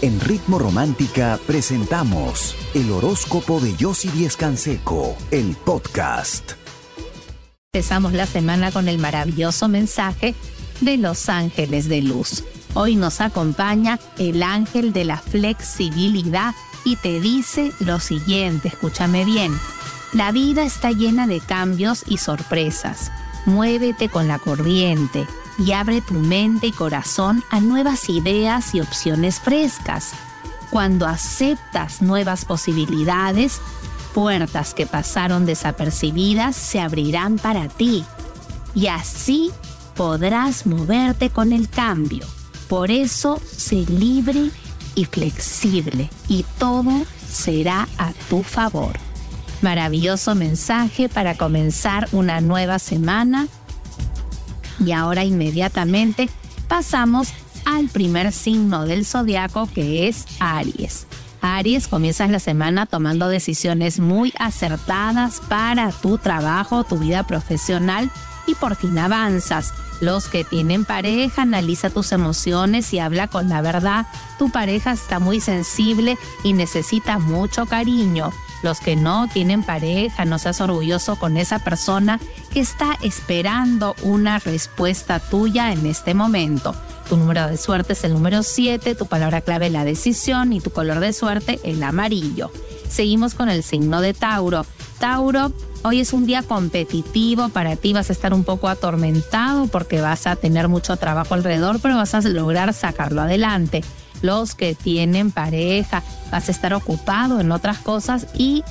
En Ritmo Romántica presentamos el horóscopo de Yossi Díez Canseco, el podcast. Empezamos la semana con el maravilloso mensaje de los ángeles de luz. Hoy nos acompaña el ángel de la flexibilidad y te dice lo siguiente, escúchame bien. La vida está llena de cambios y sorpresas. Muévete con la corriente y abre tu mente y corazón a nuevas ideas y opciones frescas. Cuando aceptas nuevas posibilidades, puertas que pasaron desapercibidas se abrirán para ti y así podrás moverte con el cambio. Por eso, sé libre y flexible y todo será a tu favor. Maravilloso mensaje para comenzar una nueva semana. Y ahora inmediatamente pasamos al primer signo del zodiaco que es Aries. Aries, comienzas la semana tomando decisiones muy acertadas para tu trabajo, tu vida profesional y por fin avanzas. Los que tienen pareja, analiza tus emociones y habla con la verdad. Tu pareja está muy sensible y necesita mucho cariño. Los que no tienen pareja, no seas orgulloso con esa persona que está esperando una respuesta tuya en este momento. Tu número de suerte es el número 7, tu palabra clave la decisión y tu color de suerte el amarillo. Seguimos con el signo de Tauro. Tauro, hoy es un día competitivo para ti, vas a estar un poco atormentado porque vas a tener mucho trabajo alrededor, pero vas a lograr sacarlo adelante los que tienen pareja, vas a estar ocupado en otras cosas y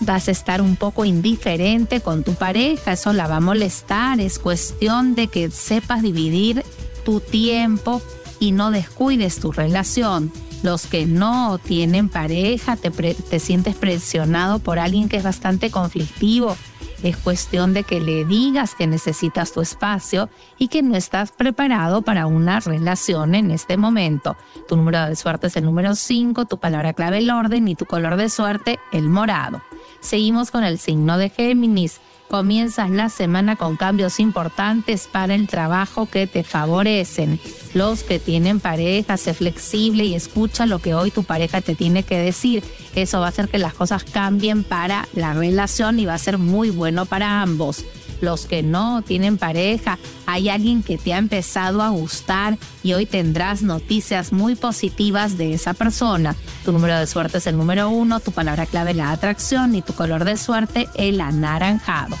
vas a estar un poco indiferente con tu pareja, eso la va a molestar, es cuestión de que sepas dividir tu tiempo y no descuides tu relación. Los que no tienen pareja, te, te sientes presionado por alguien que es bastante conflictivo, es cuestión de que le digas que necesitas tu espacio y que no estás preparado para una relación en este momento. Tu número de suerte es el número 5, tu palabra clave el orden y tu color de suerte el morado. Seguimos con el signo de Géminis. Comienzas la semana con cambios importantes para el trabajo que te favorecen. Los que tienen pareja, sé flexible y escucha lo que hoy tu pareja te tiene que decir. Eso va a hacer que las cosas cambien para la relación y va a ser muy bueno para ambos los que no tienen pareja, hay alguien que te ha empezado a gustar y hoy tendrás noticias muy positivas de esa persona. Tu número de suerte es el número uno, tu palabra clave la atracción y tu color de suerte el anaranjado.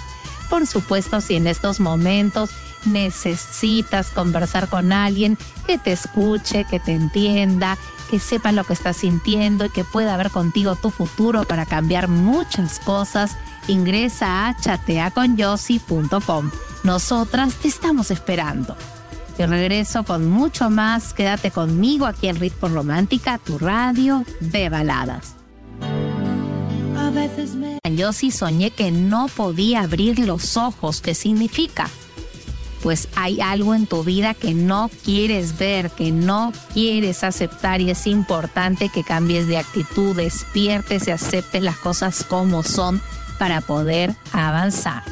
Por supuesto, si en estos momentos necesitas conversar con alguien que te escuche, que te entienda, que sepa lo que estás sintiendo y que pueda ver contigo tu futuro para cambiar muchas cosas, ingresa a chateaconyossi.com. Nosotras te estamos esperando. Te regreso con mucho más. Quédate conmigo aquí en Ritmo Romántica, tu radio de baladas. A veces me... Yo sí soñé que no podía abrir los ojos. ¿Qué significa? Pues hay algo en tu vida que no quieres ver, que no quieres aceptar y es importante que cambies de actitud, despiertes y aceptes las cosas como son para poder avanzar.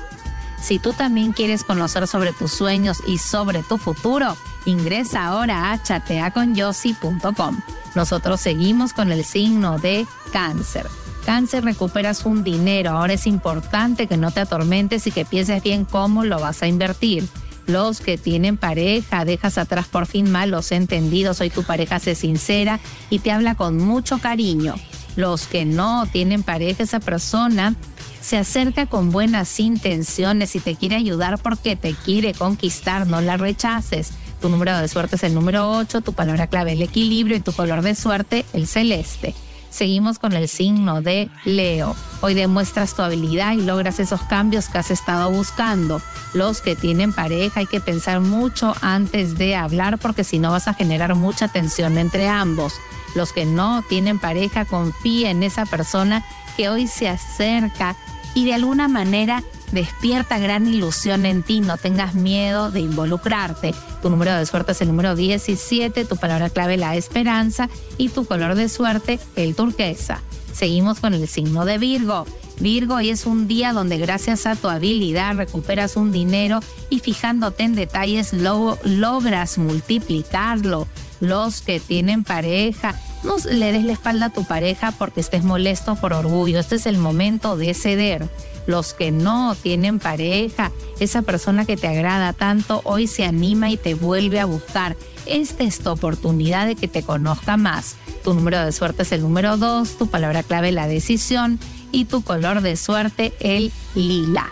Si tú también quieres conocer sobre tus sueños y sobre tu futuro, ingresa ahora a chateaconyossi.com. Nosotros seguimos con el signo de cáncer. Cáncer, recuperas un dinero. Ahora es importante que no te atormentes y que pienses bien cómo lo vas a invertir. Los que tienen pareja, dejas atrás por fin malos entendidos. Hoy tu pareja se sincera y te habla con mucho cariño. Los que no tienen pareja, esa persona se acerca con buenas intenciones y te quiere ayudar porque te quiere conquistar, no la rechaces. Tu número de suerte es el número 8, tu palabra clave el equilibrio y tu color de suerte el celeste. Seguimos con el signo de Leo. Hoy demuestras tu habilidad y logras esos cambios que has estado buscando. Los que tienen pareja hay que pensar mucho antes de hablar porque si no vas a generar mucha tensión entre ambos. Los que no tienen pareja confía en esa persona que hoy se acerca y de alguna manera despierta gran ilusión en ti, no tengas miedo de involucrarte. Tu número de suerte es el número 17, tu palabra clave la esperanza y tu color de suerte el turquesa. Seguimos con el signo de Virgo. Virgo, hoy es un día donde gracias a tu habilidad recuperas un dinero y fijándote en detalles logras multiplicarlo. Los que tienen pareja, no le des la espalda a tu pareja porque estés molesto por orgullo. Este es el momento de ceder. Los que no tienen pareja, esa persona que te agrada tanto, hoy se anima y te vuelve a buscar. Esta es tu oportunidad de que te conozca más. Tu número de suerte es el número 2, tu palabra clave la decisión y tu color de suerte el lila.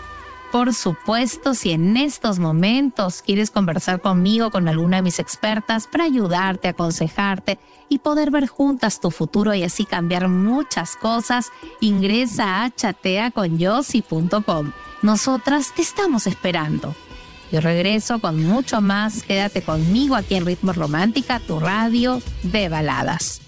Por supuesto, si en estos momentos quieres conversar conmigo, con alguna de mis expertas, para ayudarte, aconsejarte y poder ver juntas tu futuro y así cambiar muchas cosas, ingresa a chateaconyossi.com. Nosotras te estamos esperando. Yo regreso con mucho más. Quédate conmigo aquí en Ritmo Romántica, tu radio de baladas.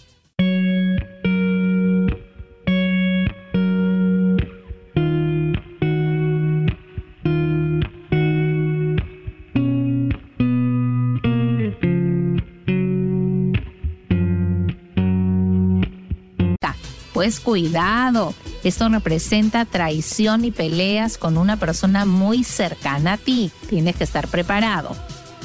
Pues cuidado, esto representa traición y peleas con una persona muy cercana a ti. Tienes que estar preparado.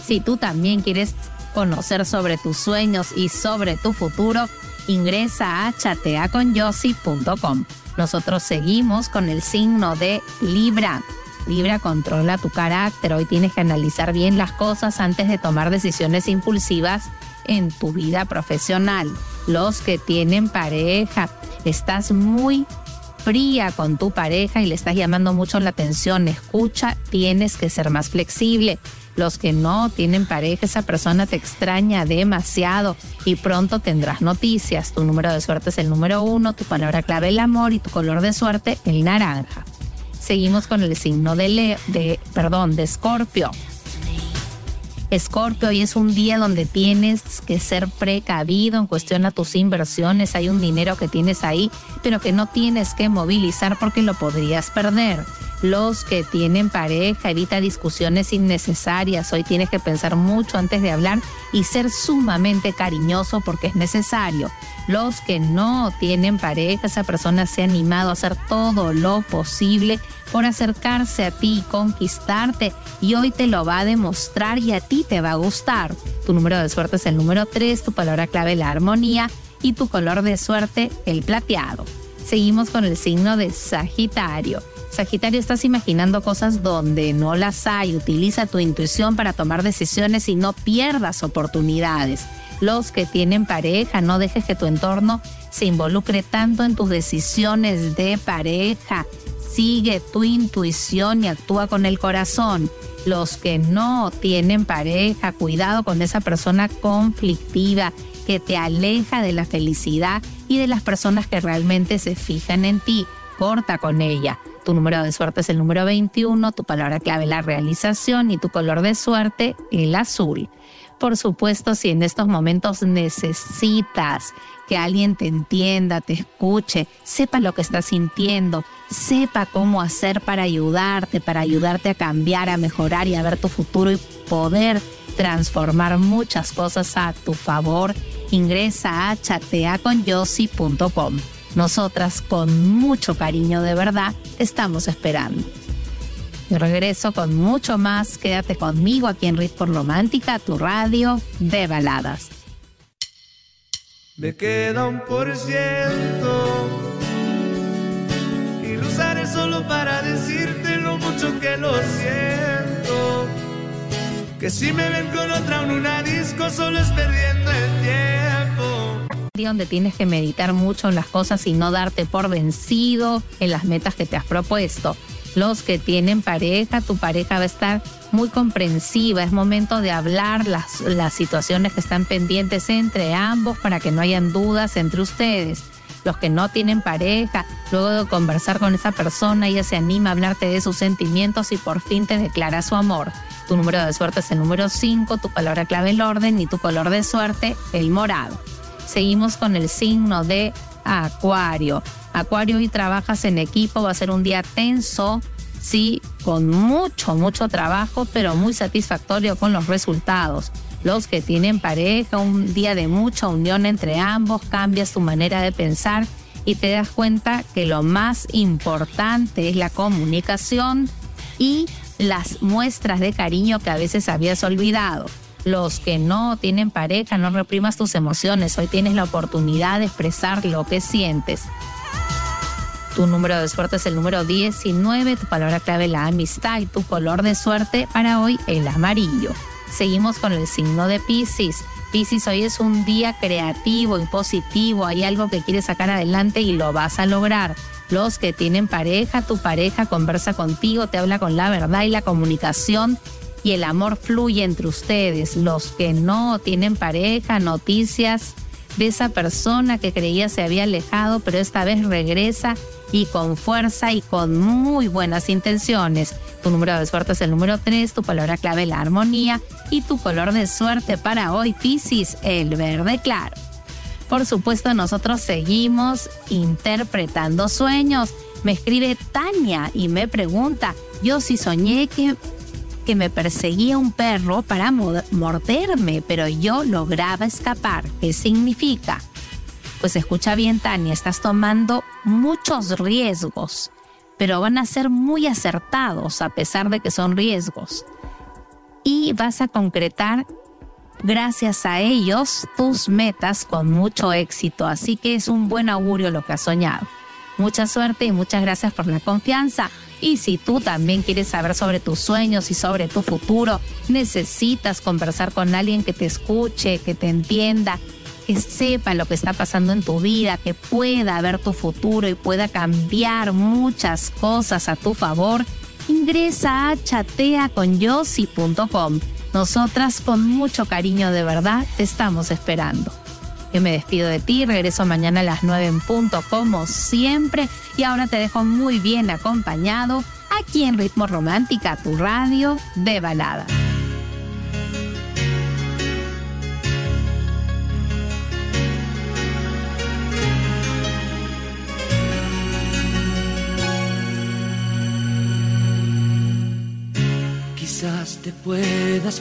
Si tú también quieres conocer sobre tus sueños y sobre tu futuro, ingresa a chateaconyossi.com. Nosotros seguimos con el signo de Libra. Libra controla tu carácter. Hoy tienes que analizar bien las cosas antes de tomar decisiones impulsivas en tu vida profesional. Los que tienen pareja, estás muy fría con tu pareja y le estás llamando mucho la atención, escucha, tienes que ser más flexible. Los que no tienen pareja, esa persona te extraña demasiado y pronto tendrás noticias. Tu número de suerte es el número uno, tu palabra clave el amor y tu color de suerte el naranja. Seguimos con el signo de, Leo, de perdón, de Escorpio. Escorpio, hoy es un día donde tienes que ser precavido en cuestión a tus inversiones. Hay un dinero que tienes ahí, pero que no tienes que movilizar porque lo podrías perder. Los que tienen pareja, evita discusiones innecesarias. Hoy tienes que pensar mucho antes de hablar y ser sumamente cariñoso porque es necesario. Los que no tienen pareja, esa persona se ha animado a hacer todo lo posible por acercarse a ti, conquistarte y hoy te lo va a demostrar y a ti te va a gustar. Tu número de suerte es el número 3, tu palabra clave la armonía y tu color de suerte el plateado. Seguimos con el signo de Sagitario. Sagitario, estás imaginando cosas donde no las hay. Utiliza tu intuición para tomar decisiones y no pierdas oportunidades. Los que tienen pareja, no dejes que tu entorno se involucre tanto en tus decisiones de pareja sigue tu intuición y actúa con el corazón. Los que no tienen pareja, cuidado con esa persona conflictiva que te aleja de la felicidad y de las personas que realmente se fijan en ti. Corta con ella. Tu número de suerte es el número 21, tu palabra clave la realización y tu color de suerte el azul. Por supuesto, si en estos momentos necesitas que alguien te entienda, te escuche, sepa lo que estás sintiendo, sepa cómo hacer para ayudarte, para ayudarte a cambiar, a mejorar y a ver tu futuro y poder transformar muchas cosas a tu favor, ingresa a chateaconyossi.com. Nosotras con mucho cariño de verdad estamos esperando. Yo regreso con mucho más. Quédate conmigo aquí en Ritmo Romántica, tu radio de baladas. Me queda un por ciento y lo usaré solo para decirte lo mucho que lo siento. Que si me ven con otra en una disco solo es perdiendo el tiempo. Donde tienes que meditar mucho en las cosas y no darte por vencido en las metas que te has propuesto los que tienen pareja, tu pareja va a estar muy comprensiva, es momento de hablar las, las situaciones que están pendientes entre ambos para que no hayan dudas entre ustedes. Los que no tienen pareja, luego de conversar con esa persona, ella se anima a hablarte de sus sentimientos y por fin te declara su amor. Tu número de suerte es el número 5, tu palabra clave el orden y tu color de suerte el morado. Seguimos con el signo de Acuario. Acuario, y trabajas en equipo, va a ser un día tenso, sí, con mucho, mucho trabajo, pero muy satisfactorio con los resultados. Los que tienen pareja, un día de mucha unión entre ambos, cambias tu manera de pensar y te das cuenta que lo más importante es la comunicación y las muestras de cariño que a veces habías olvidado. Los que no tienen pareja, no reprimas tus emociones. Hoy tienes la oportunidad de expresar lo que sientes. Tu número de suerte es el número 19, tu palabra clave la amistad y tu color de suerte para hoy el amarillo. Seguimos con el signo de Pisces. Pisces, hoy es un día creativo y positivo, hay algo que quieres sacar adelante y lo vas a lograr. Los que tienen pareja, tu pareja conversa contigo, te habla con la verdad y la comunicación y el amor fluye entre ustedes. Los que no tienen pareja, noticias de esa persona que creía se había alejado, pero esta vez regresa y con fuerza y con muy buenas intenciones. Tu número de suerte es el número 3, tu palabra clave la armonía y tu color de suerte para hoy, Piscis, el verde claro. Por supuesto, nosotros seguimos interpretando sueños. Me escribe Tania y me pregunta, yo sí soñé que que me perseguía un perro para morderme, pero yo lograba escapar. ¿Qué significa? Pues escucha bien, Tania, estás tomando muchos riesgos, pero van a ser muy acertados a pesar de que son riesgos. Y vas a concretar, gracias a ellos, tus metas con mucho éxito. Así que es un buen augurio lo que has soñado. Mucha suerte y muchas gracias por la confianza. Y si tú también quieres saber sobre tus sueños y sobre tu futuro, necesitas conversar con alguien que te escuche, que te entienda, que sepa lo que está pasando en tu vida, que pueda ver tu futuro y pueda cambiar muchas cosas a tu favor, ingresa a chateaconyossi.com. Nosotras con mucho cariño de verdad te estamos esperando. Yo me despido de ti, regreso mañana a las 9 en punto como siempre y ahora te dejo muy bien acompañado aquí en Ritmo Romántica, tu radio de balada. Quizás te puedas